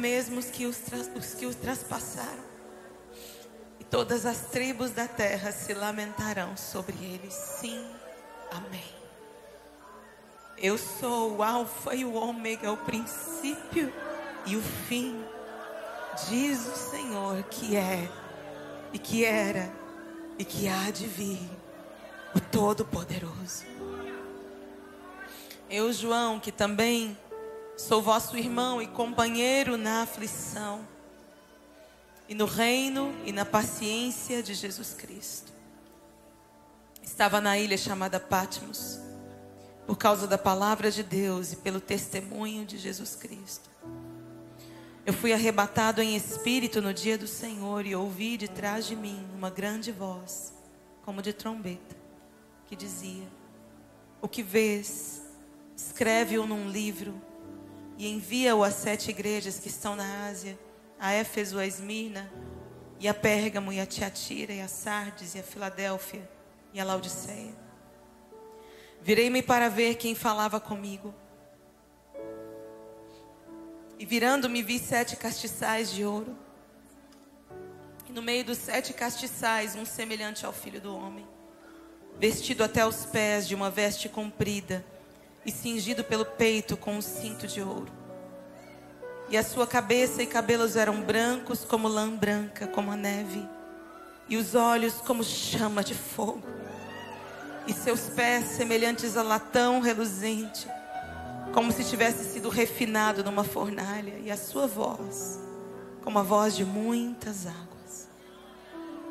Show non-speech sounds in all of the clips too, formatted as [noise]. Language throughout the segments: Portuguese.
até mesmo os que os, os que o traspassaram. E todas as tribos da terra se lamentarão sobre ele. Sim, amém. Eu sou o Alfa e o Ômega, o princípio e o fim, diz o Senhor que é, e que era, e que há de vir, o Todo-Poderoso. Eu, João, que também sou vosso irmão e companheiro na aflição, e no reino e na paciência de Jesus Cristo. Estava na ilha chamada Patmos por causa da palavra de Deus e pelo testemunho de Jesus Cristo. Eu fui arrebatado em espírito no dia do Senhor e ouvi de trás de mim uma grande voz, como de trombeta, que dizia: O que vês, escreve-o num livro e envia-o às sete igrejas que estão na Ásia, a Éfeso, a Esmirna, e a Pérgamo, e a Tiatira, e a Sardes, e a Filadélfia, e a Laodiceia. Virei-me para ver quem falava comigo. E virando-me, vi sete castiçais de ouro. E no meio dos sete castiçais, um semelhante ao filho do homem, vestido até os pés de uma veste comprida e cingido pelo peito com um cinto de ouro. E a sua cabeça e cabelos eram brancos como lã branca, como a neve, e os olhos como chama de fogo e seus pés semelhantes a latão reluzente, como se tivesse sido refinado numa fornalha, e a sua voz, como a voz de muitas águas.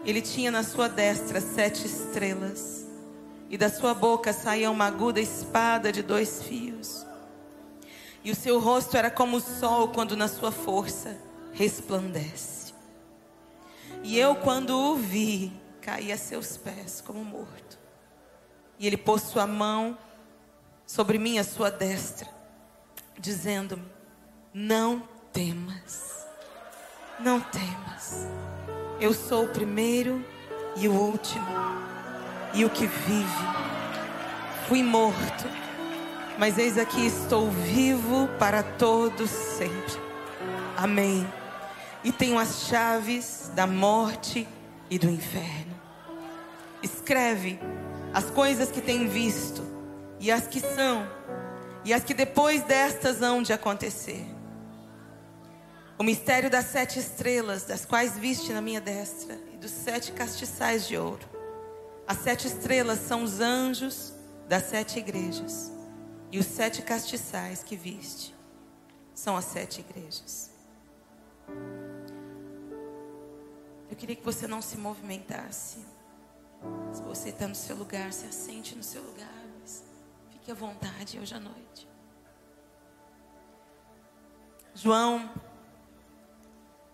Ele tinha na sua destra sete estrelas, e da sua boca saía uma aguda espada de dois fios. E o seu rosto era como o sol quando na sua força resplandece. E eu, quando o vi, caí a seus pés como morto. E ele pôs sua mão sobre mim, a sua destra, dizendo-me: Não temas, não temas. Eu sou o primeiro e o último, e o que vive. Fui morto, mas eis aqui estou vivo para todos sempre. Amém. E tenho as chaves da morte e do inferno. Escreve as coisas que tem visto e as que são e as que depois destas hão de acontecer. O mistério das sete estrelas, das quais viste na minha destra, e dos sete castiçais de ouro. As sete estrelas são os anjos das sete igrejas, e os sete castiçais que viste são as sete igrejas. Eu queria que você não se movimentasse. Se você está no seu lugar, se assente no seu lugar. fique à vontade hoje à noite. João,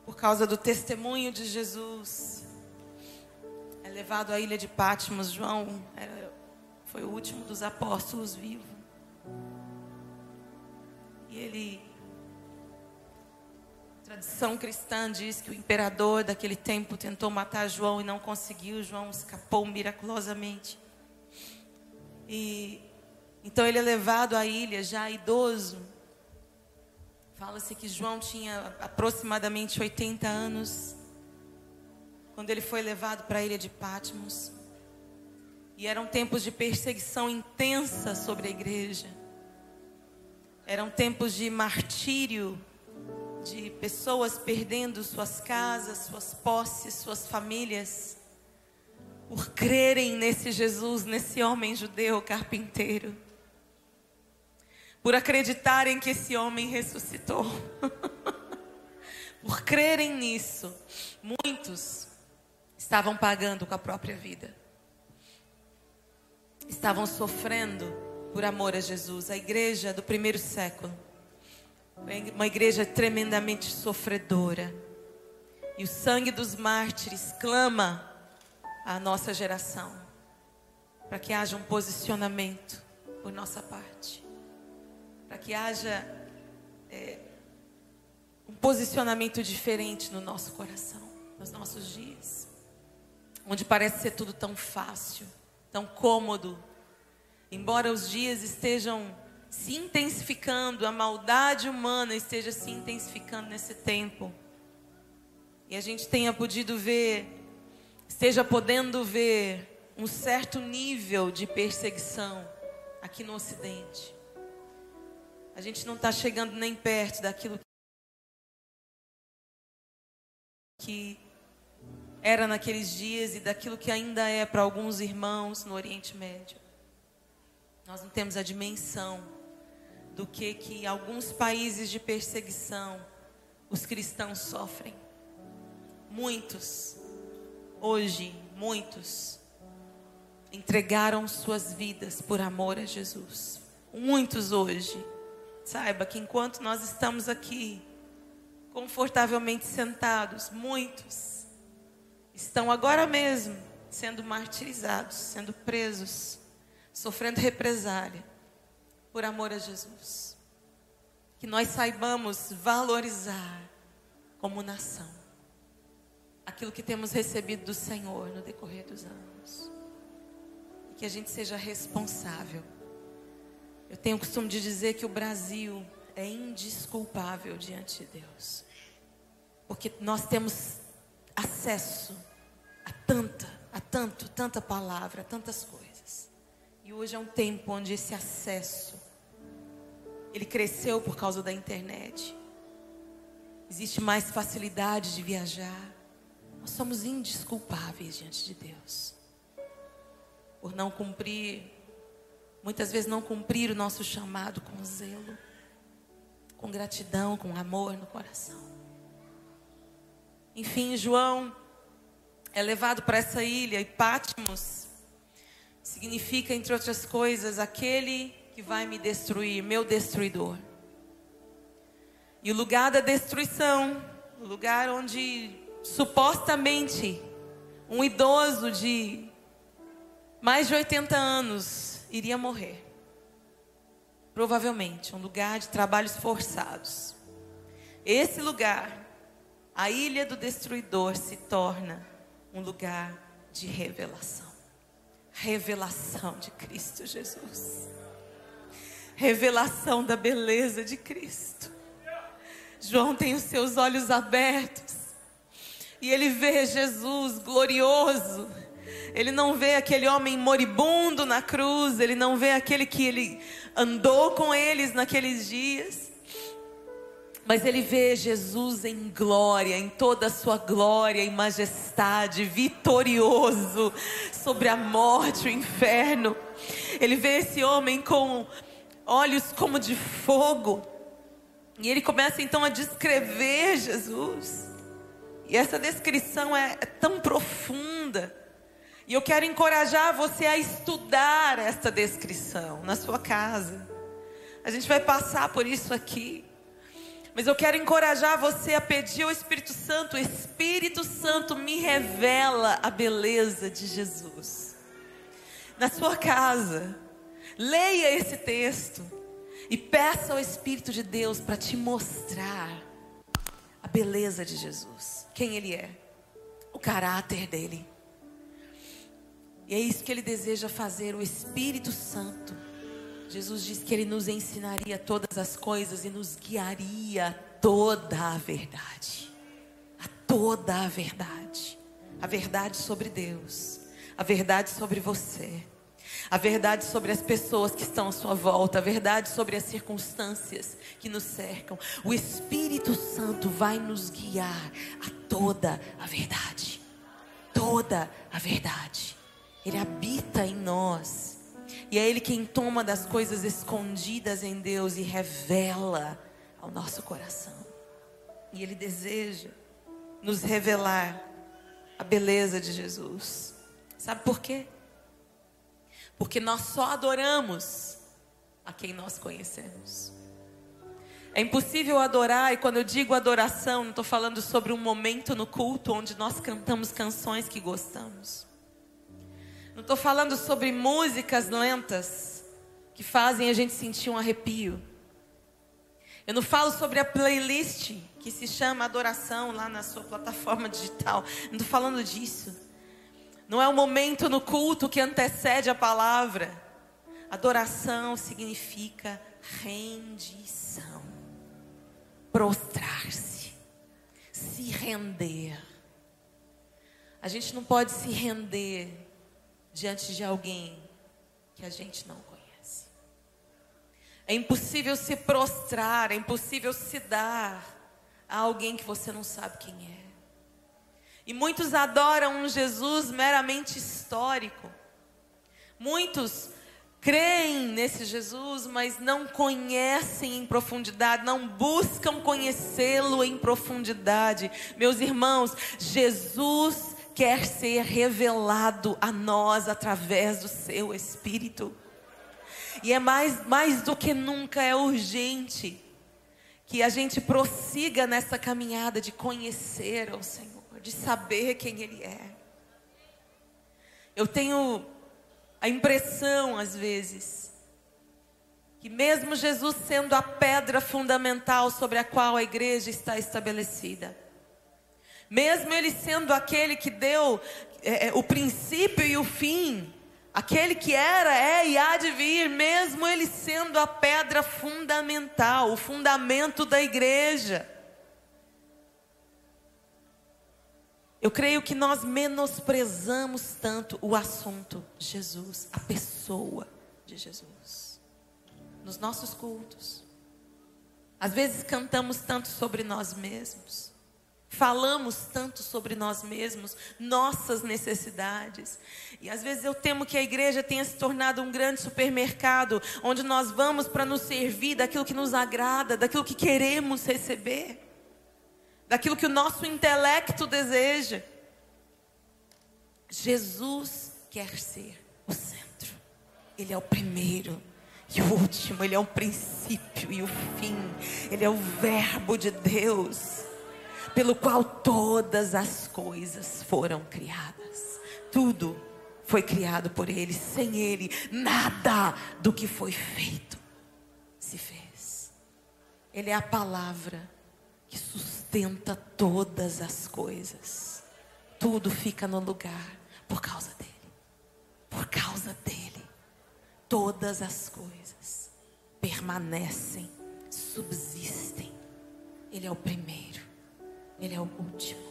por causa do testemunho de Jesus, levado à ilha de Patmos. João era, foi o último dos apóstolos vivo. E ele tradição cristã diz que o imperador daquele tempo tentou matar João e não conseguiu. João escapou miraculosamente. E então ele é levado à ilha já idoso. Fala-se que João tinha aproximadamente 80 anos quando ele foi levado para a ilha de Patmos. E eram tempos de perseguição intensa sobre a igreja. Eram tempos de martírio de pessoas perdendo suas casas, suas posses, suas famílias, por crerem nesse Jesus, nesse homem judeu carpinteiro, por acreditarem que esse homem ressuscitou, [laughs] por crerem nisso, muitos estavam pagando com a própria vida, estavam sofrendo por amor a Jesus, a igreja do primeiro século. Uma igreja tremendamente sofredora. E o sangue dos mártires clama à nossa geração para que haja um posicionamento por nossa parte, para que haja é, um posicionamento diferente no nosso coração, nos nossos dias, onde parece ser tudo tão fácil, tão cômodo, embora os dias estejam se intensificando, a maldade humana esteja se intensificando nesse tempo, e a gente tenha podido ver, esteja podendo ver um certo nível de perseguição aqui no Ocidente. A gente não está chegando nem perto daquilo que era naqueles dias e daquilo que ainda é para alguns irmãos no Oriente Médio. Nós não temos a dimensão do que que alguns países de perseguição os cristãos sofrem. Muitos, hoje, muitos entregaram suas vidas por amor a Jesus. Muitos hoje. Saiba que enquanto nós estamos aqui, confortavelmente sentados, muitos estão agora mesmo sendo martirizados, sendo presos, sofrendo represália por amor a Jesus. Que nós saibamos valorizar como nação aquilo que temos recebido do Senhor no decorrer dos anos. E que a gente seja responsável. Eu tenho o costume de dizer que o Brasil é indisculpável diante de Deus. Porque nós temos acesso tanta, a tanto, tanta palavra, tantas coisas. E hoje é um tempo onde esse acesso ele cresceu por causa da internet. Existe mais facilidade de viajar. Nós somos indisculpáveis diante de Deus. Por não cumprir, muitas vezes não cumprir o nosso chamado com zelo, com gratidão, com amor no coração. Enfim, João é levado para essa ilha e Patmos significa, entre outras coisas, aquele que vai me destruir, meu destruidor. E o lugar da destruição, o lugar onde supostamente um idoso de mais de 80 anos iria morrer. Provavelmente, um lugar de trabalhos forçados. Esse lugar a ilha do destruidor se torna um lugar de revelação. Revelação de Cristo Jesus. Revelação da beleza de Cristo. João tem os seus olhos abertos e ele vê Jesus glorioso. Ele não vê aquele homem moribundo na cruz, ele não vê aquele que ele andou com eles naqueles dias. Mas ele vê Jesus em glória, em toda a sua glória e majestade, vitorioso sobre a morte, o inferno. Ele vê esse homem com olhos como de fogo. E ele começa então a descrever Jesus. E essa descrição é, é tão profunda. E eu quero encorajar você a estudar essa descrição na sua casa. A gente vai passar por isso aqui. Mas eu quero encorajar você a pedir ao Espírito Santo: Espírito Santo, me revela a beleza de Jesus. Na sua casa, leia esse texto e peça ao Espírito de Deus para te mostrar a beleza de Jesus, quem Ele é, o caráter dele. E é isso que Ele deseja fazer, o Espírito Santo Jesus disse que Ele nos ensinaria todas as coisas e nos guiaria a toda a verdade. A toda a verdade. A verdade sobre Deus. A verdade sobre você. A verdade sobre as pessoas que estão à sua volta. A verdade sobre as circunstâncias que nos cercam. O Espírito Santo vai nos guiar a toda a verdade. Toda a verdade. Ele habita em nós. E é Ele quem toma das coisas escondidas em Deus e revela ao nosso coração. E Ele deseja nos revelar a beleza de Jesus. Sabe por quê? Porque nós só adoramos a quem nós conhecemos. É impossível adorar, e quando eu digo adoração, não estou falando sobre um momento no culto onde nós cantamos canções que gostamos. Não estou falando sobre músicas lentas que fazem a gente sentir um arrepio. Eu não falo sobre a playlist que se chama Adoração lá na sua plataforma digital. Não estou falando disso. Não é o momento no culto que antecede a palavra. Adoração significa rendição, prostrar-se, se render. A gente não pode se render diante de alguém que a gente não conhece. É impossível se prostrar, é impossível se dar a alguém que você não sabe quem é. E muitos adoram um Jesus meramente histórico. Muitos creem nesse Jesus, mas não conhecem em profundidade, não buscam conhecê-lo em profundidade. Meus irmãos, Jesus quer ser revelado a nós através do seu Espírito. E é mais, mais do que nunca é urgente que a gente prossiga nessa caminhada de conhecer ao Senhor, de saber quem Ele é. Eu tenho a impressão, às vezes, que mesmo Jesus sendo a pedra fundamental sobre a qual a igreja está estabelecida, mesmo Ele sendo aquele que deu é, é o princípio e o fim, aquele que era, é e há de vir, mesmo Ele sendo a pedra fundamental, o fundamento da igreja, Eu creio que nós menosprezamos tanto o assunto Jesus, a pessoa de Jesus, nos nossos cultos. Às vezes cantamos tanto sobre nós mesmos, falamos tanto sobre nós mesmos, nossas necessidades. E às vezes eu temo que a igreja tenha se tornado um grande supermercado, onde nós vamos para nos servir daquilo que nos agrada, daquilo que queremos receber daquilo que o nosso intelecto deseja. Jesus quer ser o centro. Ele é o primeiro e o último, ele é o princípio e o fim. Ele é o verbo de Deus, pelo qual todas as coisas foram criadas. Tudo foi criado por ele, sem ele nada do que foi feito se fez. Ele é a palavra que sustenta todas as coisas. Tudo fica no lugar por causa dele. Por causa dele. Todas as coisas permanecem, subsistem. Ele é o primeiro, ele é o último,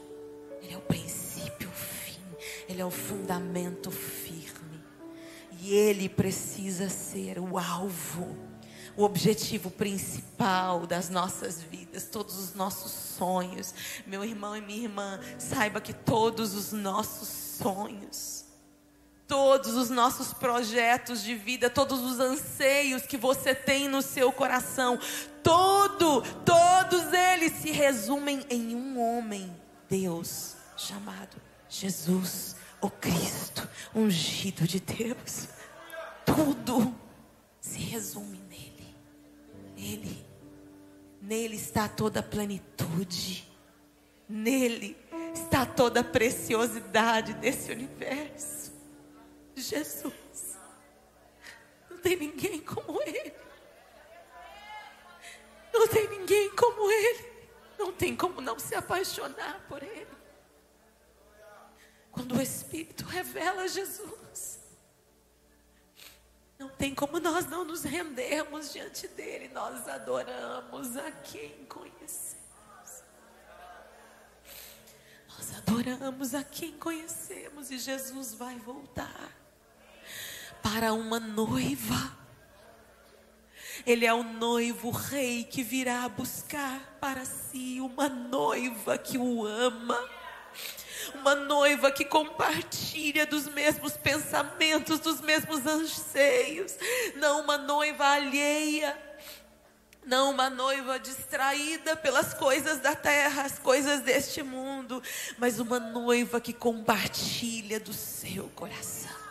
ele é o princípio, o fim, ele é o fundamento firme. E ele precisa ser o alvo o objetivo principal das nossas vidas, todos os nossos sonhos. Meu irmão e minha irmã, saiba que todos os nossos sonhos, todos os nossos projetos de vida, todos os anseios que você tem no seu coração, todo, todos eles se resumem em um homem, Deus, chamado Jesus, o Cristo, ungido de Deus. Tudo se resume nele. Nele está toda a plenitude. Nele está toda a preciosidade desse universo. Jesus. Não tem ninguém como Ele. Não tem ninguém como Ele. Não tem como não se apaixonar por Ele. Quando o Espírito revela Jesus. Não tem como nós não nos rendermos diante dele. Nós adoramos a quem conhecemos. Nós adoramos a quem conhecemos e Jesus vai voltar para uma noiva. Ele é o noivo rei que virá buscar para si uma noiva que o ama. Uma noiva que compartilha dos mesmos pensamentos, dos mesmos anseios, não uma noiva alheia, não uma noiva distraída pelas coisas da terra, as coisas deste mundo, mas uma noiva que compartilha do seu coração,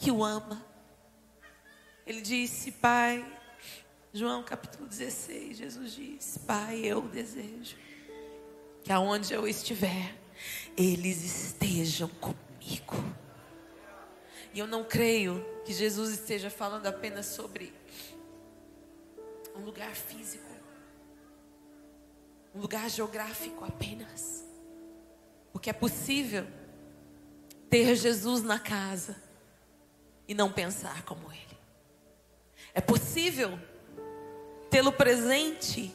que o ama. Ele disse, Pai, João capítulo 16, Jesus disse: Pai, eu desejo que aonde eu estiver, eles estejam comigo. E eu não creio que Jesus esteja falando apenas sobre um lugar físico, um lugar geográfico apenas. Porque é possível ter Jesus na casa e não pensar como Ele. É possível tê-lo presente,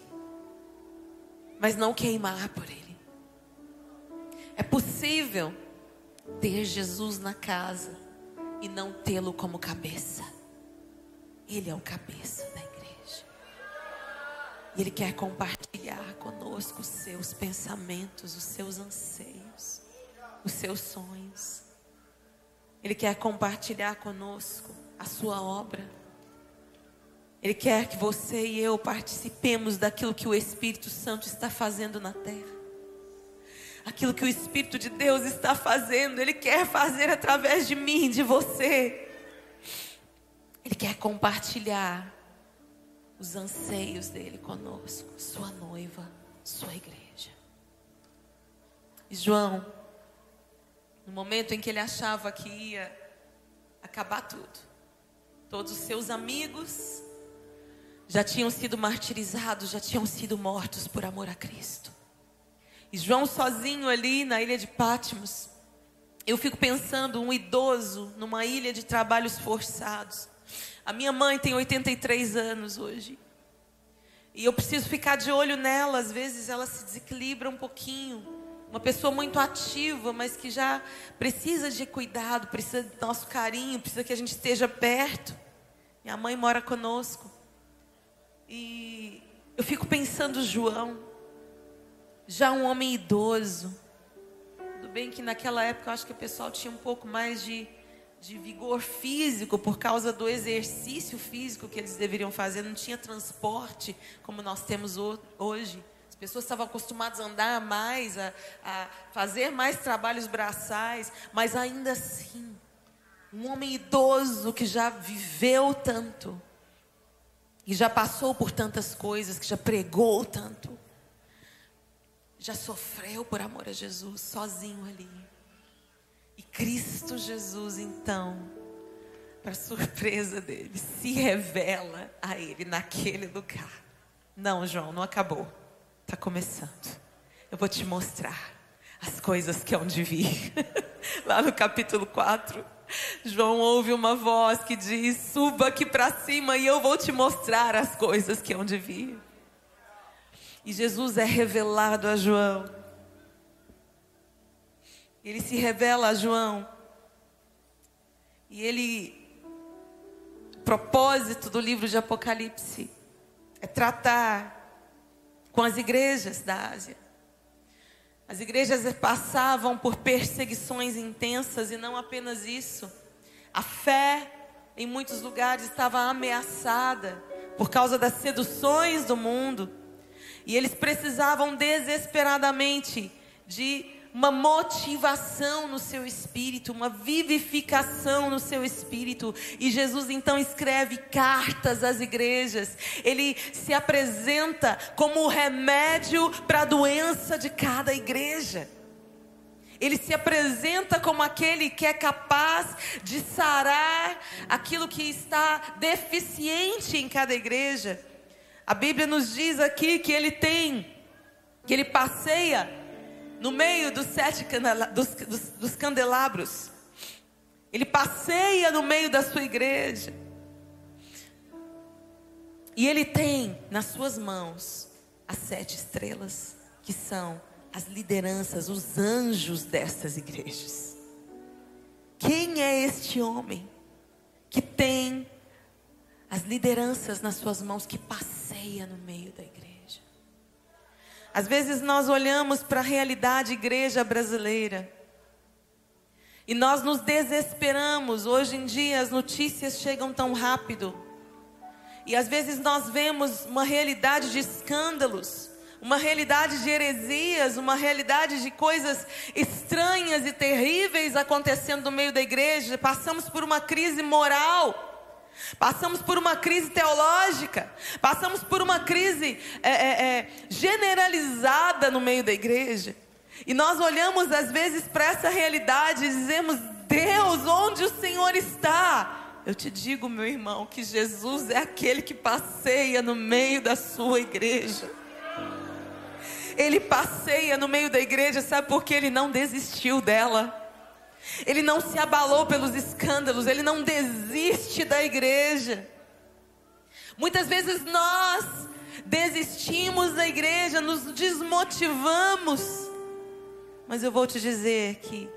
mas não queimar por Ele. É possível ter Jesus na casa e não tê-lo como cabeça. Ele é o cabeça da igreja. E Ele quer compartilhar conosco os seus pensamentos, os seus anseios, os seus sonhos. Ele quer compartilhar conosco a sua obra. Ele quer que você e eu participemos daquilo que o Espírito Santo está fazendo na terra. Aquilo que o Espírito de Deus está fazendo, Ele quer fazer através de mim, de você. Ele quer compartilhar os anseios dele conosco, sua noiva, sua igreja. E João, no momento em que ele achava que ia acabar tudo, todos os seus amigos já tinham sido martirizados, já tinham sido mortos por amor a Cristo. E João sozinho ali na ilha de Patmos, eu fico pensando um idoso numa ilha de trabalhos forçados. A minha mãe tem 83 anos hoje. E eu preciso ficar de olho nela, às vezes ela se desequilibra um pouquinho. Uma pessoa muito ativa, mas que já precisa de cuidado, precisa do nosso carinho, precisa que a gente esteja perto. Minha mãe mora conosco. E eu fico pensando, João, já um homem idoso. Tudo bem que naquela época eu acho que o pessoal tinha um pouco mais de, de vigor físico por causa do exercício físico que eles deveriam fazer, não tinha transporte como nós temos hoje. As pessoas estavam acostumadas a andar mais, a, a fazer mais trabalhos braçais, mas ainda assim, um homem idoso que já viveu tanto, que já passou por tantas coisas, que já pregou tanto, já sofreu por amor a Jesus, sozinho ali. E Cristo Jesus, então, para surpresa dele, se revela a ele naquele lugar. Não, João, não acabou. Está começando. Eu vou te mostrar as coisas que hão de vir. [laughs] Lá no capítulo 4, João ouve uma voz que diz: Suba aqui para cima e eu vou te mostrar as coisas que hão de vir. E Jesus é revelado a João. Ele se revela a João. E ele, o propósito do livro de Apocalipse é tratar com as igrejas da Ásia. As igrejas passavam por perseguições intensas e não apenas isso. A fé em muitos lugares estava ameaçada por causa das seduções do mundo. E eles precisavam desesperadamente de uma motivação no seu espírito, uma vivificação no seu espírito. E Jesus então escreve cartas às igrejas. Ele se apresenta como o remédio para a doença de cada igreja. Ele se apresenta como aquele que é capaz de sarar aquilo que está deficiente em cada igreja. A Bíblia nos diz aqui que ele tem, que ele passeia no meio dos sete dos, dos, dos candelabros. Ele passeia no meio da sua igreja. E ele tem nas suas mãos as sete estrelas, que são as lideranças, os anjos dessas igrejas. Quem é este homem que tem as lideranças nas suas mãos, que passeia no meio da igreja? Às vezes nós olhamos para a realidade igreja brasileira e nós nos desesperamos. Hoje em dia as notícias chegam tão rápido. E às vezes nós vemos uma realidade de escândalos, uma realidade de heresias, uma realidade de coisas estranhas e terríveis acontecendo no meio da igreja. Passamos por uma crise moral. Passamos por uma crise teológica, passamos por uma crise é, é, é, generalizada no meio da igreja. E nós olhamos às vezes para essa realidade e dizemos: Deus, onde o Senhor está? Eu te digo, meu irmão, que Jesus é aquele que passeia no meio da sua igreja. Ele passeia no meio da igreja, sabe por que ele não desistiu dela? Ele não se abalou pelos escândalos, ele não desiste da igreja. Muitas vezes nós desistimos da igreja, nos desmotivamos. Mas eu vou te dizer que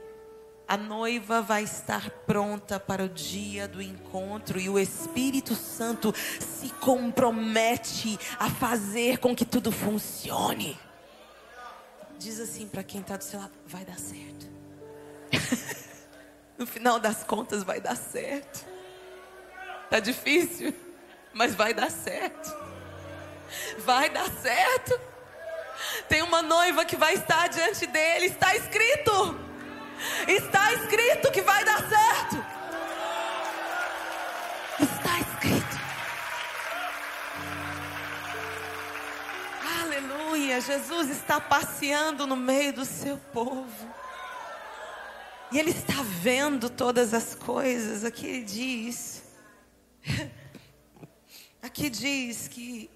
a noiva vai estar pronta para o dia do encontro e o Espírito Santo se compromete a fazer com que tudo funcione. Diz assim para quem está do seu lado: vai dar certo. [laughs] no final das contas, vai dar certo. Tá difícil, mas vai dar certo. Vai dar certo. Tem uma noiva que vai estar diante dele, está escrito. Está escrito que vai dar certo. Está escrito. Aleluia. Jesus está passeando no meio do seu povo. E Ele está vendo todas as coisas. Aqui ele diz. [laughs] Aqui diz que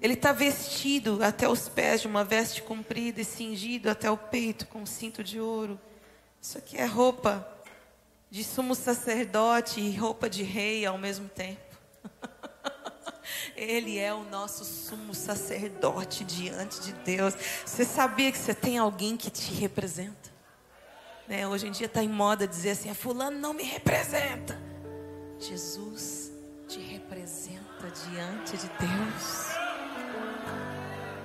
ele está vestido até os pés de uma veste comprida e cingido até o peito com um cinto de ouro. Isso aqui é roupa de sumo sacerdote e roupa de rei ao mesmo tempo. [laughs] Ele é o nosso sumo sacerdote diante de Deus. Você sabia que você tem alguém que te representa? Né? Hoje em dia está em moda dizer assim: a fulano não me representa. Jesus te representa diante de Deus.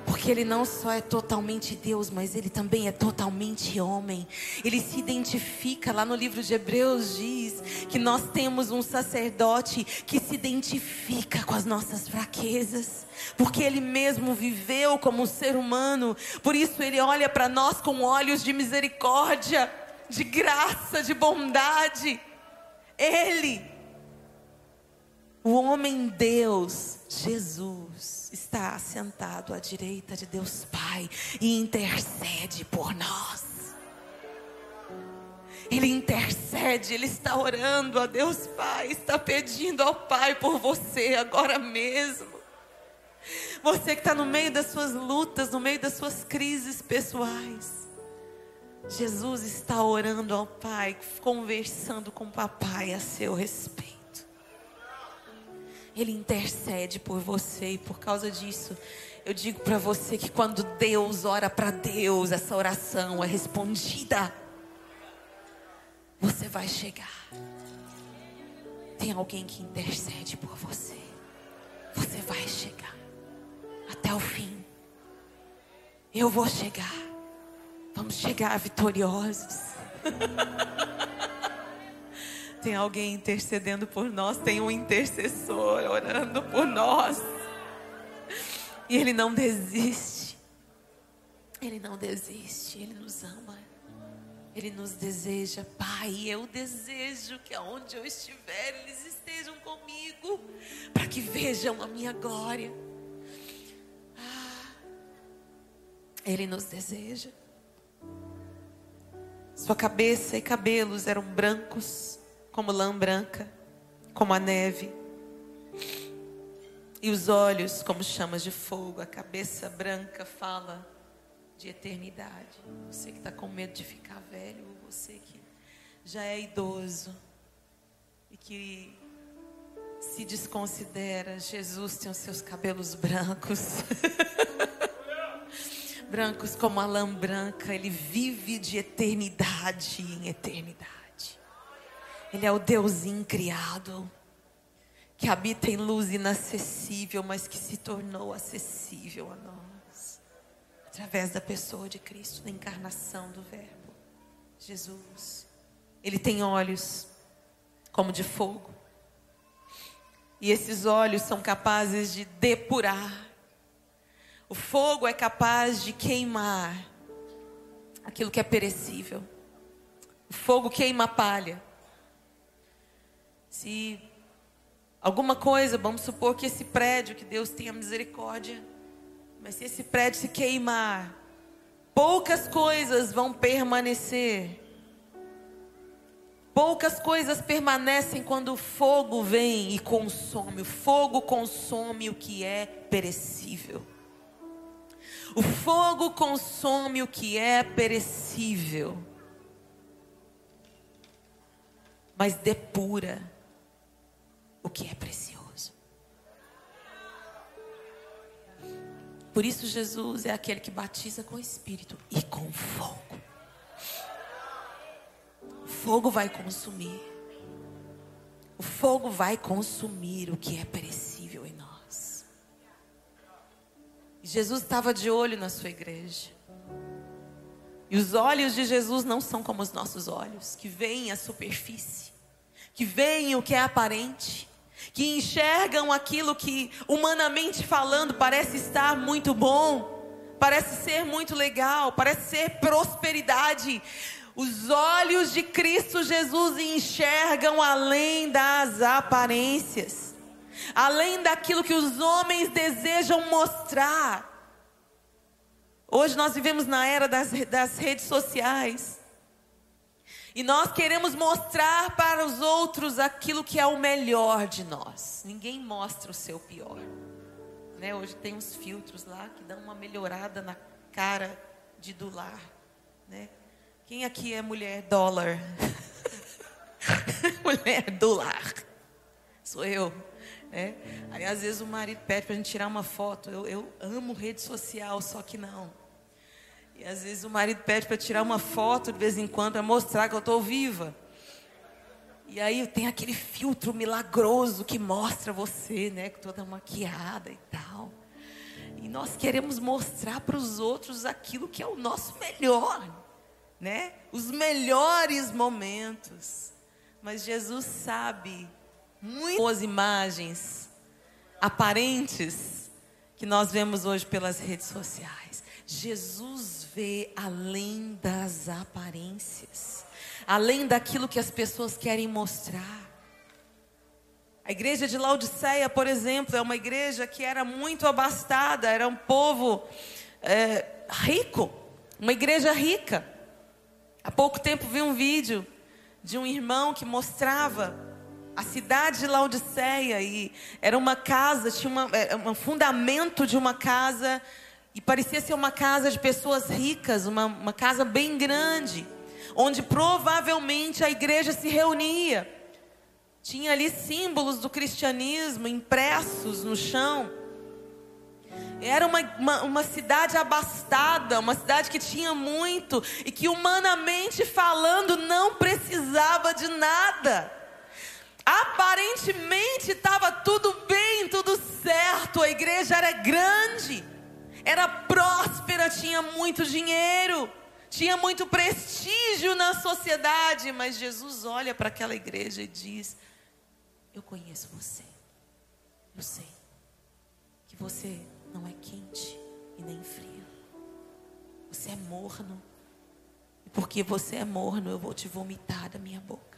Porque ele não só é totalmente Deus, mas ele também é totalmente homem. Ele se identifica, lá no livro de Hebreus diz que nós temos um sacerdote que se identifica com as nossas fraquezas. Porque ele mesmo viveu como um ser humano. Por isso ele olha para nós com olhos de misericórdia, de graça, de bondade. Ele, o homem Deus, Jesus está sentado à direita de Deus Pai e intercede por nós. Ele intercede, ele está orando a Deus Pai, está pedindo ao Pai por você agora mesmo. Você que está no meio das suas lutas, no meio das suas crises pessoais. Jesus está orando ao Pai, conversando com o Papai a seu respeito. Ele intercede por você e por causa disso, eu digo para você que quando Deus ora para Deus, essa oração é respondida. Você vai chegar. Tem alguém que intercede por você. Você vai chegar até o fim. Eu vou chegar. Vamos chegar vitoriosos. [laughs] Tem alguém intercedendo por nós, tem um intercessor orando por nós. E ele não desiste. Ele não desiste, ele nos ama. Ele nos deseja, Pai, eu desejo que aonde eu estiver, eles estejam comigo, para que vejam a minha glória. Ah, ele nos deseja. Sua cabeça e cabelos eram brancos, como lã branca, como a neve. E os olhos como chamas de fogo, a cabeça branca fala de eternidade. Você que está com medo de ficar velho, ou você que já é idoso e que se desconsidera, Jesus tem os seus cabelos brancos. [laughs] brancos como a lã branca, ele vive de eternidade em eternidade. Ele é o Deus incriado, que habita em luz inacessível, mas que se tornou acessível a nós, através da pessoa de Cristo, da encarnação do Verbo, Jesus. Ele tem olhos como de fogo, e esses olhos são capazes de depurar. O fogo é capaz de queimar aquilo que é perecível. O fogo queima a palha. Se alguma coisa, vamos supor que esse prédio, que Deus tenha misericórdia, mas se esse prédio se queimar, poucas coisas vão permanecer. Poucas coisas permanecem quando o fogo vem e consome. O fogo consome o que é perecível. O fogo consome o que é perecível. mas depura o que é precioso. Por isso, Jesus é aquele que batiza com o Espírito e com fogo. O fogo vai consumir. O fogo vai consumir o que é perecível E Jesus estava de olho na sua igreja. E os olhos de Jesus não são como os nossos olhos, que veem a superfície, que veem o que é aparente, que enxergam aquilo que, humanamente falando, parece estar muito bom, parece ser muito legal, parece ser prosperidade. Os olhos de Cristo Jesus enxergam além das aparências, além daquilo que os homens desejam mostrar. Hoje nós vivemos na era das, das redes sociais. E nós queremos mostrar para os outros aquilo que é o melhor de nós. Ninguém mostra o seu pior. Né? Hoje tem uns filtros lá que dão uma melhorada na cara de do lar. Né? Quem aqui é mulher dólar? [laughs] mulher do lar. Sou eu. Né? Aí às vezes o marido pede para a gente tirar uma foto. Eu, eu amo rede social, só que não. E às vezes o marido pede para tirar uma foto de vez em quando para mostrar que eu estou viva. E aí tem aquele filtro milagroso que mostra você, né, toda maquiada e tal. E nós queremos mostrar para os outros aquilo que é o nosso melhor, né? Os melhores momentos. Mas Jesus sabe muito boas imagens aparentes que nós vemos hoje pelas redes sociais. Jesus vê além das aparências, além daquilo que as pessoas querem mostrar. A igreja de Laodiceia, por exemplo, é uma igreja que era muito abastada, era um povo é, rico, uma igreja rica. Há pouco tempo vi um vídeo de um irmão que mostrava a cidade de Laodiceia e era uma casa, tinha uma, um fundamento de uma casa e parecia ser uma casa de pessoas ricas, uma, uma casa bem grande, onde provavelmente a igreja se reunia. Tinha ali símbolos do cristianismo impressos no chão. Era uma, uma, uma, cidade abastada, uma cidade que tinha muito e que, humanamente falando, não precisava de nada. Aparentemente estava tudo bem, tudo certo, a igreja era grande era próspera, tinha muito dinheiro, tinha muito prestígio na sociedade, mas Jesus olha para aquela igreja e diz: Eu conheço você, eu sei que você não é quente e nem frio, você é morno, e porque você é morno, eu vou te vomitar da minha boca.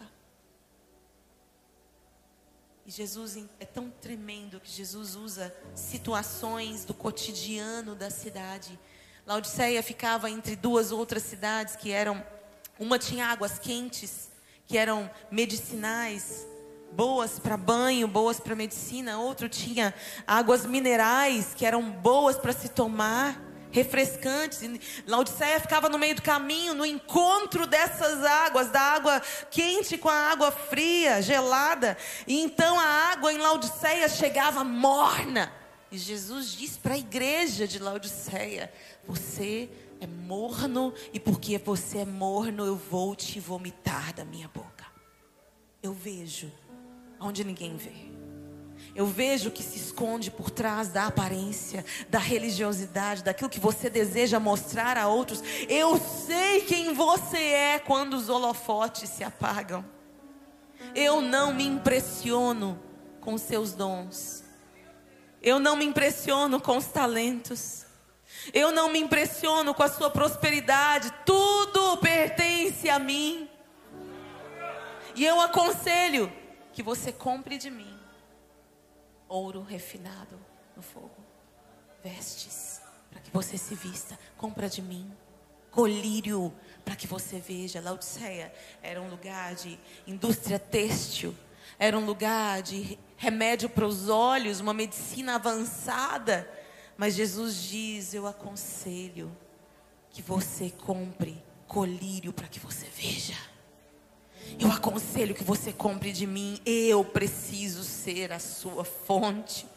E Jesus é tão tremendo que Jesus usa situações do cotidiano da cidade. Laodiceia ficava entre duas outras cidades que eram uma tinha águas quentes, que eram medicinais, boas para banho, boas para medicina, outro tinha águas minerais que eram boas para se tomar refrescantes. Laodiceia ficava no meio do caminho, no encontro dessas águas, da água quente com a água fria, gelada. E então a água em Laodiceia chegava morna. E Jesus diz para a igreja de Laodiceia: Você é morno, e porque você é morno, eu vou te vomitar da minha boca. Eu vejo onde ninguém vê. Eu vejo que se esconde por trás da aparência, da religiosidade, daquilo que você deseja mostrar a outros. Eu sei quem você é quando os holofotes se apagam. Eu não me impressiono com seus dons. Eu não me impressiono com os talentos. Eu não me impressiono com a sua prosperidade. Tudo pertence a mim. E eu aconselho que você compre de mim ouro refinado no fogo, vestes para que você se vista, compra de mim, colírio para que você veja. Laodiceia era um lugar de indústria têxtil, era um lugar de remédio para os olhos, uma medicina avançada. Mas Jesus diz: Eu aconselho que você compre colírio para que você veja. Eu aconselho que você compre de mim, eu preciso ser a sua fonte.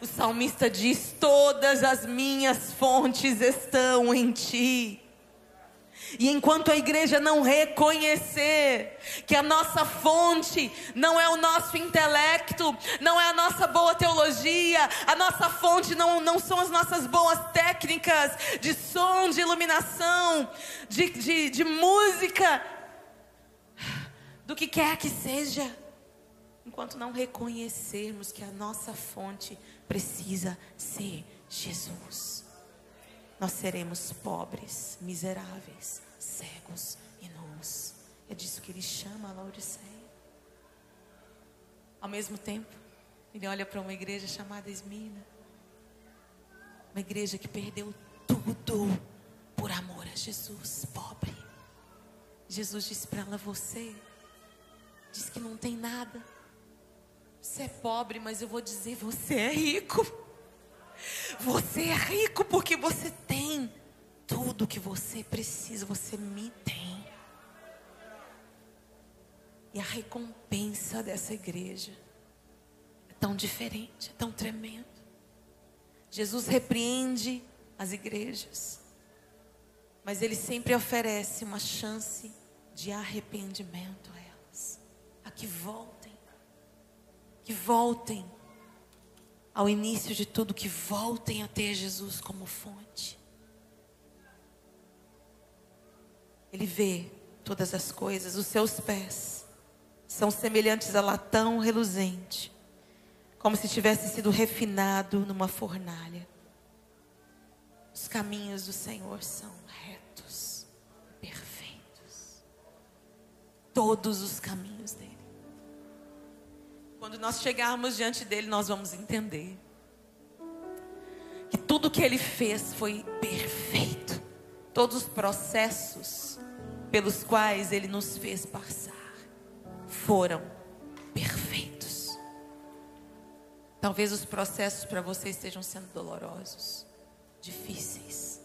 O salmista diz: Todas as minhas fontes estão em ti. E enquanto a igreja não reconhecer que a nossa fonte não é o nosso intelecto, não é a nossa boa teologia, a nossa fonte não, não são as nossas boas técnicas de som, de iluminação, de, de, de música, do que quer que seja, enquanto não reconhecermos que a nossa fonte precisa ser Jesus nós seremos pobres, miseráveis, cegos e nus. É disso que ele chama a Laodiceia. Ao mesmo tempo, ele olha para uma igreja chamada Esmina. Uma igreja que perdeu tudo por amor a Jesus, pobre. Jesus disse para ela: Você diz que não tem nada. Você é pobre, mas eu vou dizer: Você é rico. Você é rico porque você tem tudo que você precisa, você me tem. E a recompensa dessa igreja é tão diferente, é tão tremendo. Jesus repreende as igrejas, mas ele sempre oferece uma chance de arrependimento a elas, a que voltem, que voltem ao início de tudo, que voltem a ter Jesus como fonte. Ele vê todas as coisas, os seus pés são semelhantes a latão reluzente, como se tivesse sido refinado numa fornalha. Os caminhos do Senhor são retos, perfeitos. Todos os caminhos dele. Quando nós chegarmos diante dele, nós vamos entender que tudo que ele fez foi perfeito. Todos os processos pelos quais ele nos fez passar foram perfeitos. Talvez os processos para você estejam sendo dolorosos, difíceis.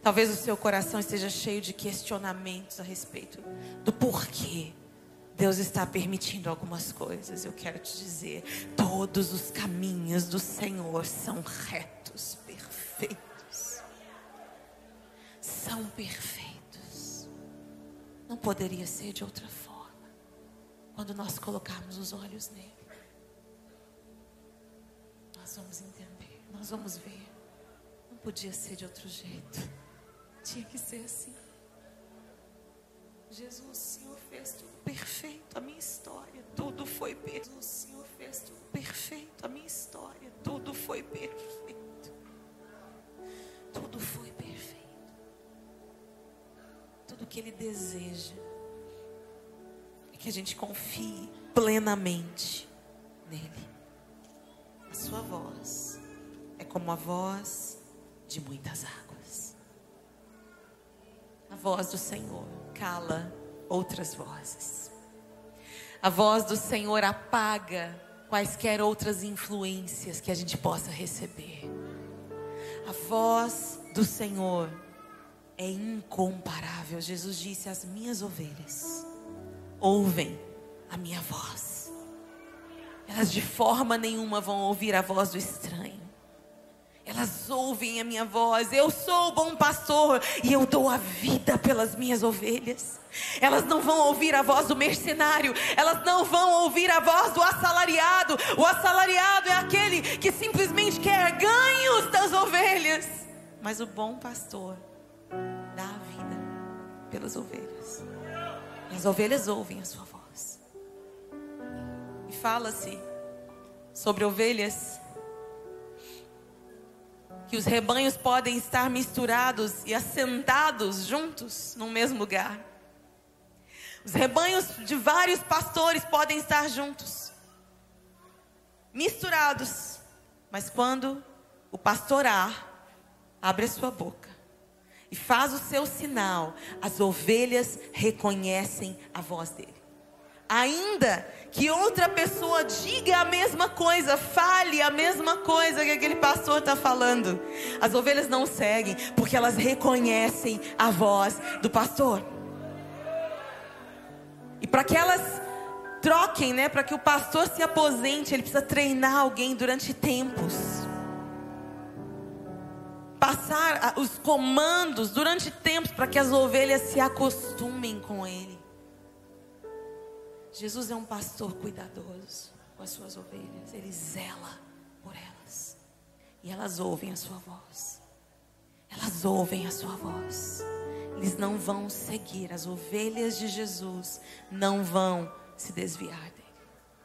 Talvez o seu coração esteja cheio de questionamentos a respeito do porquê Deus está permitindo algumas coisas. Eu quero te dizer: todos os caminhos do Senhor são retos, perfeitos. São perfeitos. Não poderia ser de outra forma. Quando nós colocarmos os olhos nele, nós vamos entender, nós vamos ver. Não podia ser de outro jeito. Tinha que ser assim. Jesus, o Senhor fez tudo perfeito, a minha história, tudo foi perfeito. O Senhor fez tudo perfeito, a minha história, tudo foi perfeito. Tudo foi perfeito. Tudo que Ele deseja é que a gente confie plenamente nele. A sua voz é como a voz de muitas águas. A voz do Senhor cala outras vozes. A voz do Senhor apaga quaisquer outras influências que a gente possa receber. A voz do Senhor é incomparável. Jesus disse: As minhas ovelhas ouvem a minha voz. Elas de forma nenhuma vão ouvir a voz do estranho. Elas ouvem a minha voz. Eu sou o bom pastor e eu dou a vida pelas minhas ovelhas. Elas não vão ouvir a voz do mercenário, elas não vão ouvir a voz do assalariado. O assalariado é aquele que simplesmente quer ganhos das ovelhas. Mas o bom pastor dá a vida pelas ovelhas. E as ovelhas ouvem a sua voz. E fala-se sobre ovelhas que os rebanhos podem estar misturados e assentados juntos no mesmo lugar. Os rebanhos de vários pastores podem estar juntos, misturados, mas quando o pastor A abre a sua boca e faz o seu sinal, as ovelhas reconhecem a voz dele. Ainda que outra pessoa diga a mesma coisa, fale a mesma coisa que aquele pastor está falando, as ovelhas não seguem, porque elas reconhecem a voz do pastor. E para que elas troquem, né, para que o pastor se aposente, ele precisa treinar alguém durante tempos. Passar os comandos durante tempos para que as ovelhas se acostumem com ele. Jesus é um pastor cuidadoso com as suas ovelhas, ele zela por elas. E elas ouvem a sua voz. Elas ouvem a sua voz. Eles não vão seguir. As ovelhas de Jesus não vão se desviar.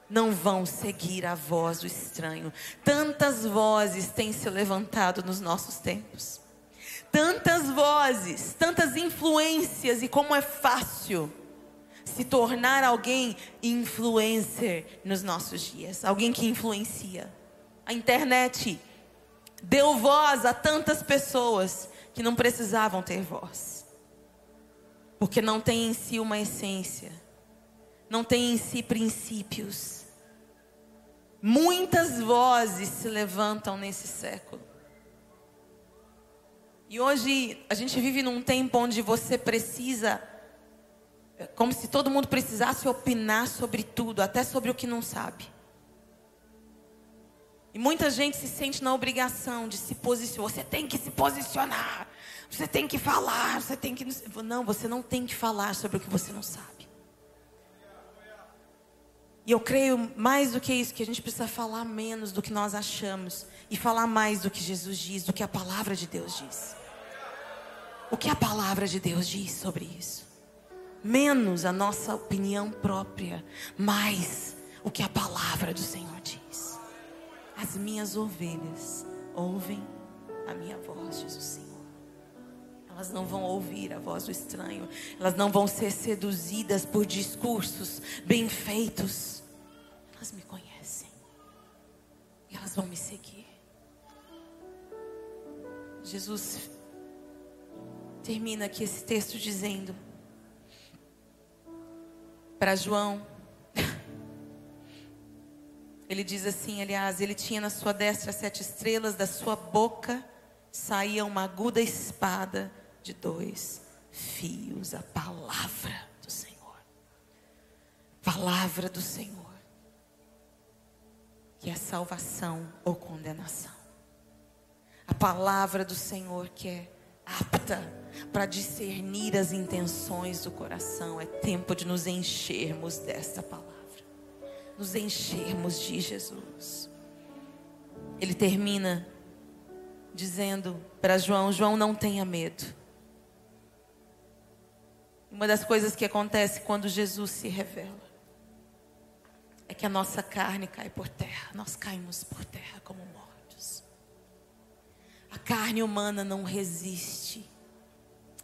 Não vão seguir a voz do estranho. Tantas vozes têm se levantado nos nossos tempos. Tantas vozes, tantas influências, e como é fácil se tornar alguém influencer nos nossos dias alguém que influencia. A internet deu voz a tantas pessoas que não precisavam ter voz. Porque não tem em si uma essência, não tem em si princípios. Muitas vozes se levantam nesse século. E hoje a gente vive num tempo onde você precisa, como se todo mundo precisasse opinar sobre tudo, até sobre o que não sabe. E muita gente se sente na obrigação de se posicionar. Você tem que se posicionar. Você tem que falar. Você tem que. Não, você não tem que falar sobre o que você não sabe. E eu creio mais do que isso, que a gente precisa falar menos do que nós achamos. E falar mais do que Jesus diz, do que a palavra de Deus diz. O que a palavra de Deus diz sobre isso? Menos a nossa opinião própria, mais o que a palavra do Senhor diz. As minhas ovelhas ouvem a minha voz, diz o Senhor. Elas não vão ouvir a voz do estranho. Elas não vão ser seduzidas por discursos bem feitos. Elas me conhecem. E elas vão me seguir. Jesus termina aqui esse texto dizendo para João ele diz assim, aliás, ele tinha na sua destra sete estrelas, da sua boca saía uma aguda espada de dois fios, a palavra do Senhor. Palavra do Senhor. Que é salvação ou condenação. A palavra do Senhor que é apta para discernir as intenções do coração. É tempo de nos enchermos desta palavra nos enchermos de Jesus. Ele termina dizendo para João: João, não tenha medo. Uma das coisas que acontece quando Jesus se revela é que a nossa carne cai por terra, nós caímos por terra como mortos. A carne humana não resiste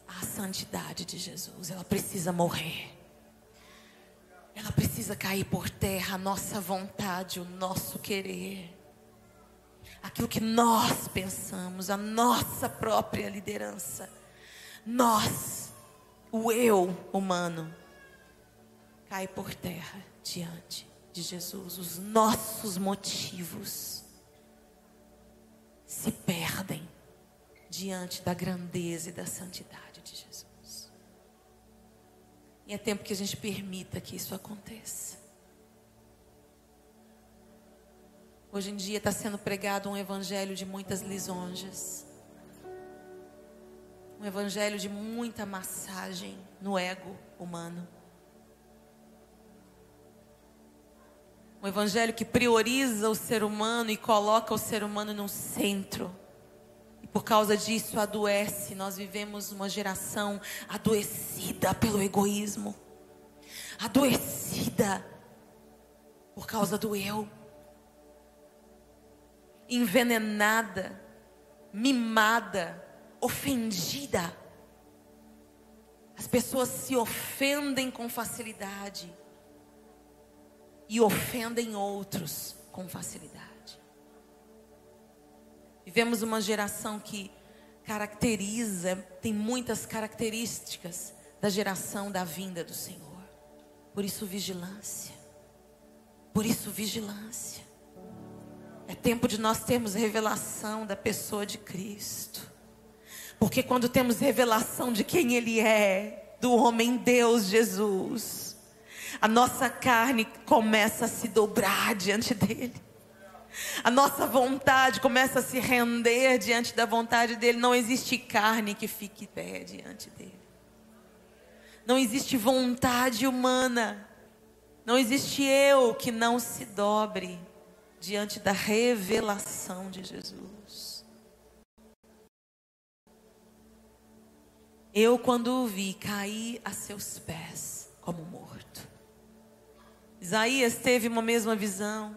à santidade de Jesus, ela precisa morrer ela precisa cair por terra a nossa vontade, o nosso querer. Aquilo que nós pensamos, a nossa própria liderança. Nós, o eu humano, cai por terra diante de Jesus. Os nossos motivos se perdem diante da grandeza e da santidade de Jesus. E é tempo que a gente permita que isso aconteça. Hoje em dia está sendo pregado um evangelho de muitas lisonjas. Um evangelho de muita massagem no ego humano. Um evangelho que prioriza o ser humano e coloca o ser humano no centro. Por causa disso, adoece. Nós vivemos uma geração adoecida pelo egoísmo, adoecida por causa do eu, envenenada, mimada, ofendida. As pessoas se ofendem com facilidade e ofendem outros com facilidade. Vivemos uma geração que caracteriza, tem muitas características da geração da vinda do Senhor. Por isso, vigilância. Por isso, vigilância. É tempo de nós termos revelação da pessoa de Cristo. Porque quando temos revelação de quem Ele é, do homem Deus Jesus, a nossa carne começa a se dobrar diante dele. A nossa vontade começa a se render diante da vontade dele. Não existe carne que fique pé diante dele. Não existe vontade humana. Não existe eu que não se dobre diante da revelação de Jesus. Eu, quando o vi, caí a seus pés como morto. Isaías teve uma mesma visão.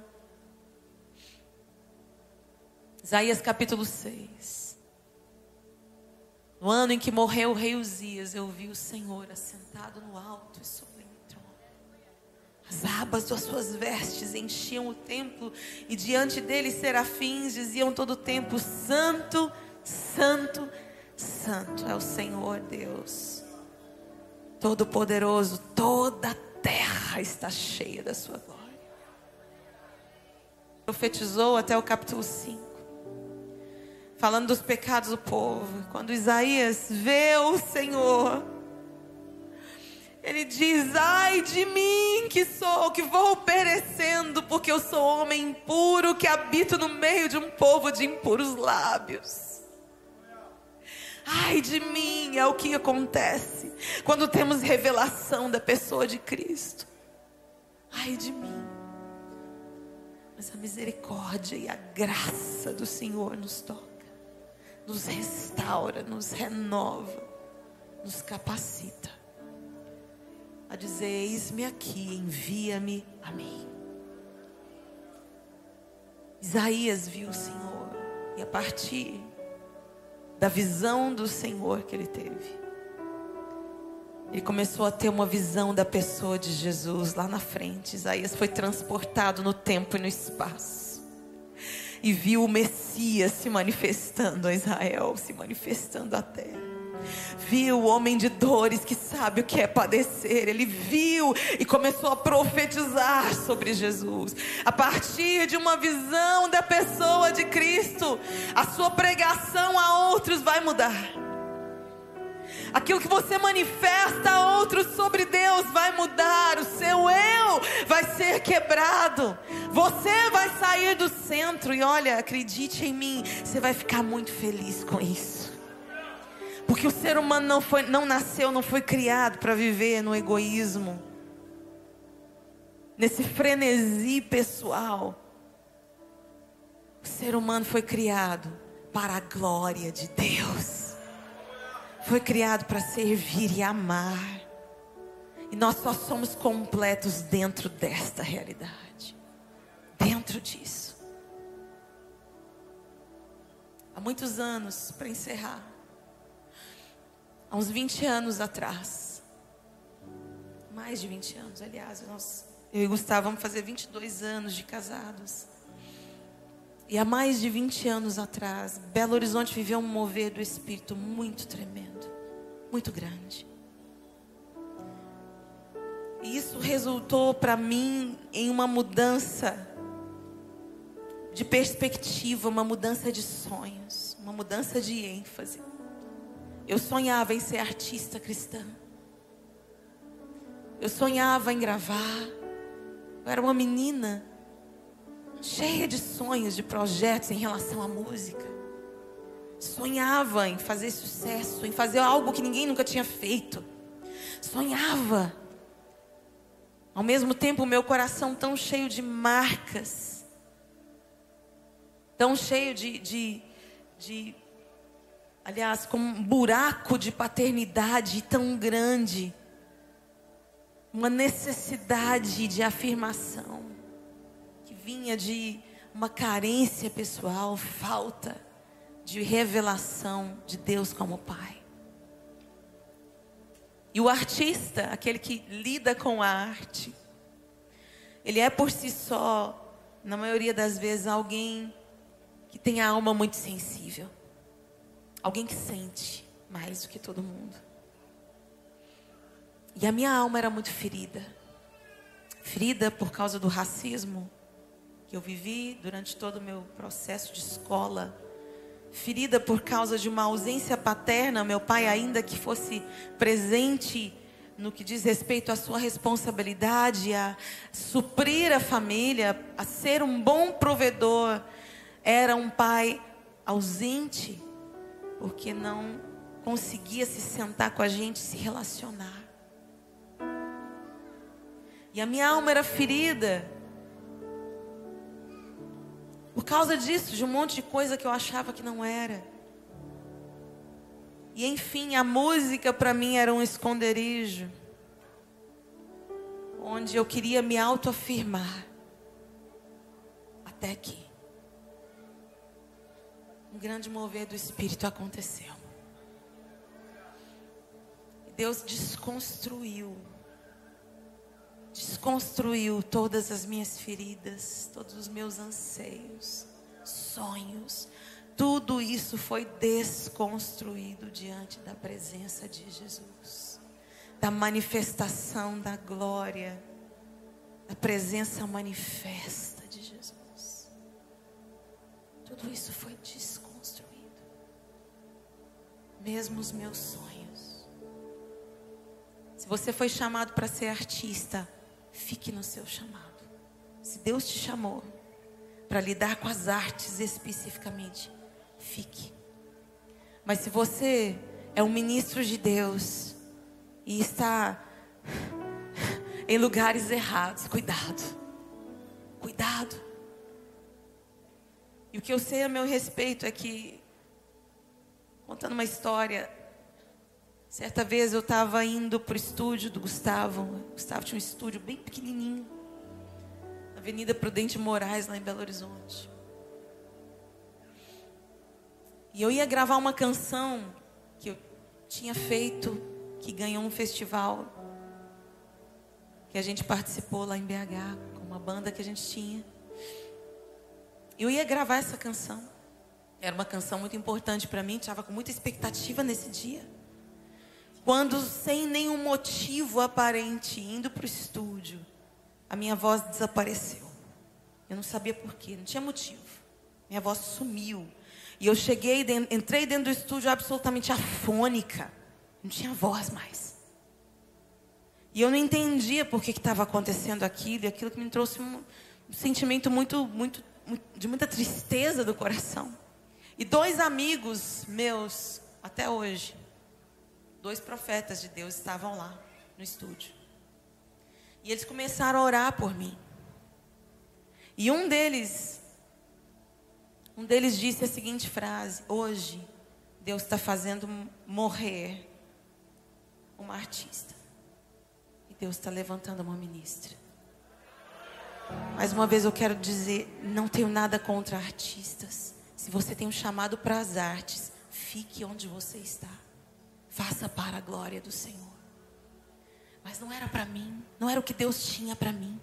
Isaías capítulo 6. No ano em que morreu o rei Uzias, eu vi o Senhor assentado no alto e sublime trono. As abas das suas vestes enchiam o templo e diante dele serafins diziam todo o tempo: Santo, Santo, Santo é o Senhor Deus. Todo-Poderoso, toda a terra está cheia da sua glória. Profetizou até o capítulo 5 falando dos pecados do povo. Quando Isaías vê o Senhor, ele diz: Ai de mim que sou, que vou perecendo, porque eu sou homem impuro que habito no meio de um povo de impuros lábios. Ai de mim é o que acontece quando temos revelação da pessoa de Cristo. Ai de mim. Mas a misericórdia e a graça do Senhor nos toca nos restaura, nos renova, nos capacita a dizer: Eis-me aqui, envia-me a mim. Isaías viu o Senhor e a partir da visão do Senhor que ele teve, ele começou a ter uma visão da pessoa de Jesus lá na frente. Isaías foi transportado no tempo e no espaço e viu o Messias se manifestando a Israel, se manifestando à terra. Viu o homem de dores que sabe o que é padecer. Ele viu e começou a profetizar sobre Jesus. A partir de uma visão da pessoa de Cristo, a sua pregação a outros vai mudar. Aquilo que você manifesta a outros sobre Deus vai mudar. O seu eu vai ser quebrado. Você vai sair do centro. E olha, acredite em mim, você vai ficar muito feliz com isso. Porque o ser humano não, foi, não nasceu, não foi criado para viver no egoísmo, nesse frenesi pessoal. O ser humano foi criado para a glória de Deus foi criado para servir e amar. E nós só somos completos dentro desta realidade. Dentro disso. Há muitos anos, para encerrar, há uns 20 anos atrás, mais de 20 anos, aliás, nós, eu e Gustavo vamos fazer 22 anos de casados. E há mais de 20 anos atrás, Belo Horizonte viveu um mover do Espírito muito tremendo, muito grande. E isso resultou para mim em uma mudança de perspectiva, uma mudança de sonhos, uma mudança de ênfase. Eu sonhava em ser artista cristã. Eu sonhava em gravar. Eu era uma menina cheia de sonhos, de projetos em relação à música. Sonhava em fazer sucesso, em fazer algo que ninguém nunca tinha feito. Sonhava. Ao mesmo tempo, meu coração tão cheio de marcas, tão cheio de, de, de aliás, com um buraco de paternidade tão grande, uma necessidade de afirmação vinha de uma carência pessoal, falta de revelação de Deus como Pai. E o artista, aquele que lida com a arte, ele é por si só, na maioria das vezes, alguém que tem a alma muito sensível. Alguém que sente mais do que todo mundo. E a minha alma era muito ferida. Ferida por causa do racismo, que eu vivi durante todo o meu processo de escola, ferida por causa de uma ausência paterna, meu pai ainda que fosse presente no que diz respeito à sua responsabilidade, a suprir a família, a ser um bom provedor, era um pai ausente, porque não conseguia se sentar com a gente, se relacionar. E a minha alma era ferida. Por causa disso, de um monte de coisa que eu achava que não era. E enfim, a música para mim era um esconderijo. Onde eu queria me autoafirmar. Até que um grande mover do Espírito aconteceu. Deus desconstruiu. Desconstruiu todas as minhas feridas, todos os meus anseios, sonhos, tudo isso foi desconstruído diante da presença de Jesus, da manifestação da glória, da presença manifesta. Tudo isso foi desconstruído. Mesmo os meus sonhos. Se você foi chamado para ser artista, fique no seu chamado. Se Deus te chamou para lidar com as artes especificamente, fique. Mas se você é um ministro de Deus e está em lugares errados, cuidado. Cuidado. E o que eu sei a meu respeito é que, contando uma história, certa vez eu estava indo para o estúdio do Gustavo. O Gustavo tinha um estúdio bem pequenininho, na Avenida Prudente Moraes, lá em Belo Horizonte. E eu ia gravar uma canção que eu tinha feito, que ganhou um festival, que a gente participou lá em BH, com uma banda que a gente tinha. Eu ia gravar essa canção. Era uma canção muito importante para mim, estava com muita expectativa nesse dia. Quando, sem nenhum motivo aparente, indo para o estúdio, a minha voz desapareceu. Eu não sabia porquê, não tinha motivo. Minha voz sumiu. E eu cheguei, entrei dentro do estúdio absolutamente afônica. Não tinha voz mais. E eu não entendia por que estava acontecendo aquilo. E aquilo que me trouxe um, um sentimento muito, muito, muito, de muita tristeza do coração. E dois amigos meus, até hoje, dois profetas de Deus estavam lá no estúdio. E eles começaram a orar por mim. E um deles um deles disse a seguinte frase: Hoje, Deus está fazendo morrer uma artista. E Deus está levantando uma ministra. Mais uma vez eu quero dizer: não tenho nada contra artistas. Se você tem um chamado para as artes, fique onde você está. Faça para a glória do Senhor. Mas não era para mim, não era o que Deus tinha para mim.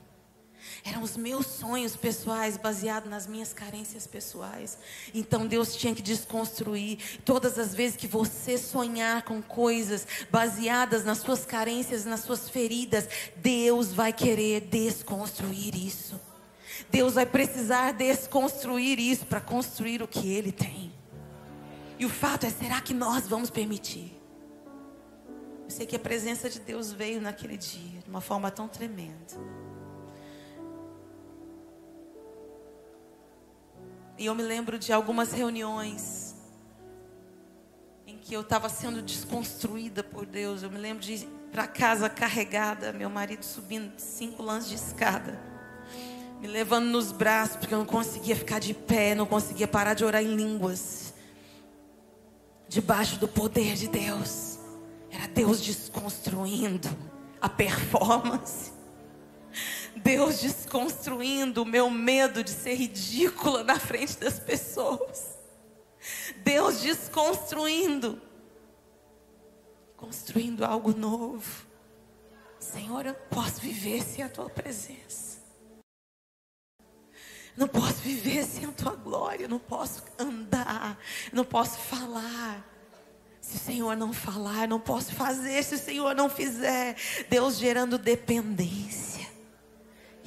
Eram os meus sonhos pessoais baseados nas minhas carências pessoais. Então Deus tinha que desconstruir. Todas as vezes que você sonhar com coisas baseadas nas suas carências, nas suas feridas, Deus vai querer desconstruir isso. Deus vai precisar desconstruir isso para construir o que Ele tem. E o fato é: será que nós vamos permitir? Eu sei que a presença de Deus veio naquele dia de uma forma tão tremenda. E eu me lembro de algumas reuniões em que eu estava sendo desconstruída por Deus. Eu me lembro de ir para casa carregada, meu marido subindo cinco lances de escada, me levando nos braços porque eu não conseguia ficar de pé, não conseguia parar de orar em línguas, debaixo do poder de Deus. Era Deus desconstruindo a performance. Deus desconstruindo o meu medo de ser ridícula na frente das pessoas. Deus desconstruindo, construindo algo novo. Senhor, eu não posso viver sem a tua presença. Não posso viver sem a tua glória. Não posso andar. Não posso falar. Se o Senhor não falar, não posso fazer. Se o Senhor não fizer, Deus gerando dependência.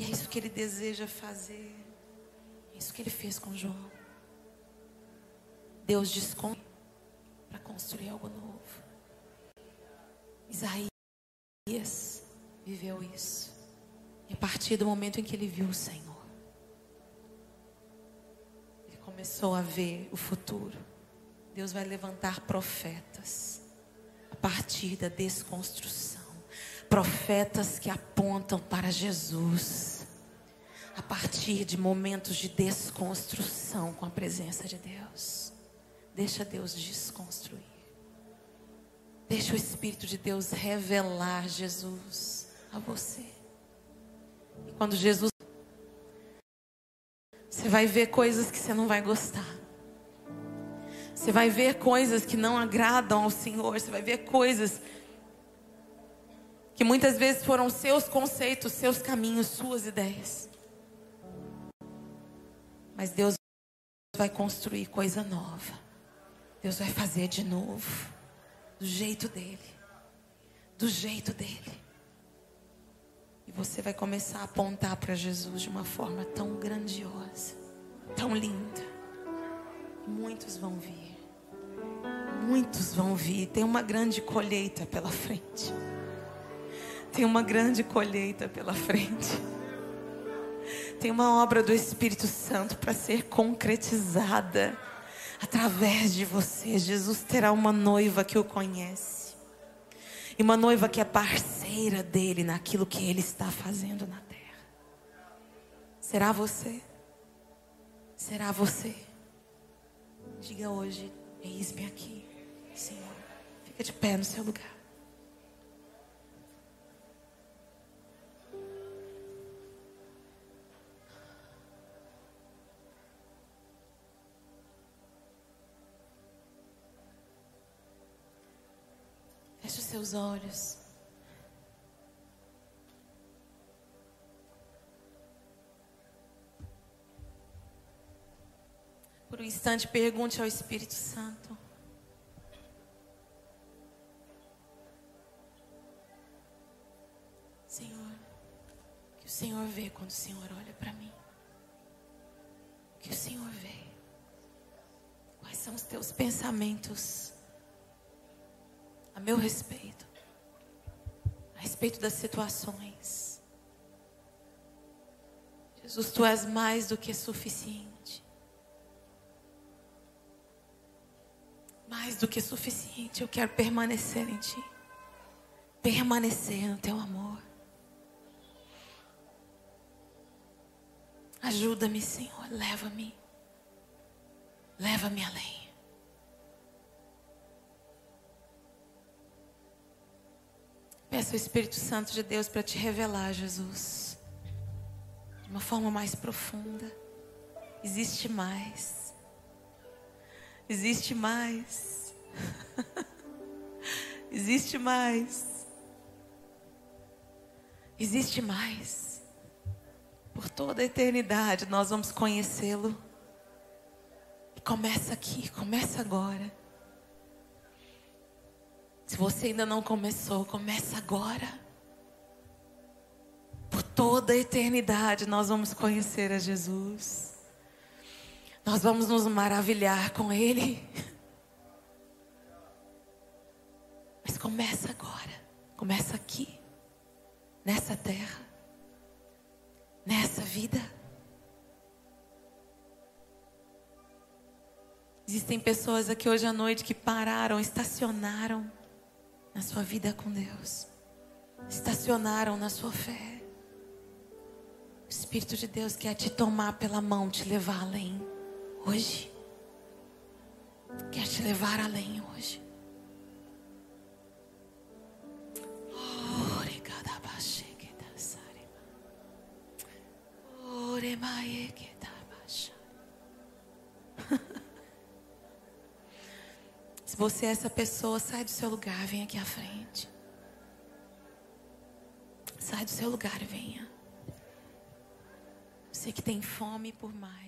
É isso que ele deseja fazer. É isso que ele fez com João. Deus desconta para construir algo novo. Isaías viveu isso. E a partir do momento em que ele viu o Senhor, ele começou a ver o futuro. Deus vai levantar profetas a partir da desconstrução profetas que apontam para Jesus a partir de momentos de desconstrução com a presença de Deus. Deixa Deus desconstruir. Deixa o Espírito de Deus revelar Jesus a você. E quando Jesus. Você vai ver coisas que você não vai gostar. Você vai ver coisas que não agradam ao Senhor. Você vai ver coisas que muitas vezes foram seus conceitos, seus caminhos, suas ideias. Mas Deus vai construir coisa nova. Deus vai fazer de novo, do jeito dele, do jeito dele. E você vai começar a apontar para Jesus de uma forma tão grandiosa, tão linda. Muitos vão vir. Muitos vão vir. Tem uma grande colheita pela frente. Tem uma grande colheita pela frente. Tem uma obra do Espírito Santo para ser concretizada através de você. Jesus terá uma noiva que o conhece. E uma noiva que é parceira dele naquilo que ele está fazendo na terra. Será você? Será você? Diga hoje: Eis-me aqui, Senhor. Fica de pé no seu lugar. Seus olhos. Por um instante, pergunte ao Espírito Santo. Senhor, o que o Senhor vê quando o Senhor olha para mim? O que o Senhor vê? Quais são os teus pensamentos? A meu respeito, a respeito das situações. Jesus, tu és mais do que suficiente. Mais do que suficiente. Eu quero permanecer em ti. Permanecer no teu amor. Ajuda-me, Senhor. Leva-me. Leva-me além. Peça o Espírito Santo de Deus para te revelar, Jesus, de uma forma mais profunda. Existe mais. Existe mais. [laughs] Existe mais. Existe mais. Por toda a eternidade nós vamos conhecê-lo. E começa aqui, começa agora. Se você ainda não começou, começa agora. Por toda a eternidade nós vamos conhecer a Jesus. Nós vamos nos maravilhar com Ele. Mas começa agora. Começa aqui. Nessa terra. Nessa vida. Existem pessoas aqui hoje à noite que pararam, estacionaram na sua vida com Deus, estacionaram na sua fé. O Espírito de Deus quer te tomar pela mão, te levar além hoje. Quer te levar além hoje. Oremaie que Se você é essa pessoa, sai do seu lugar, vem aqui à frente. Sai do seu lugar venha. Você que tem fome por mais.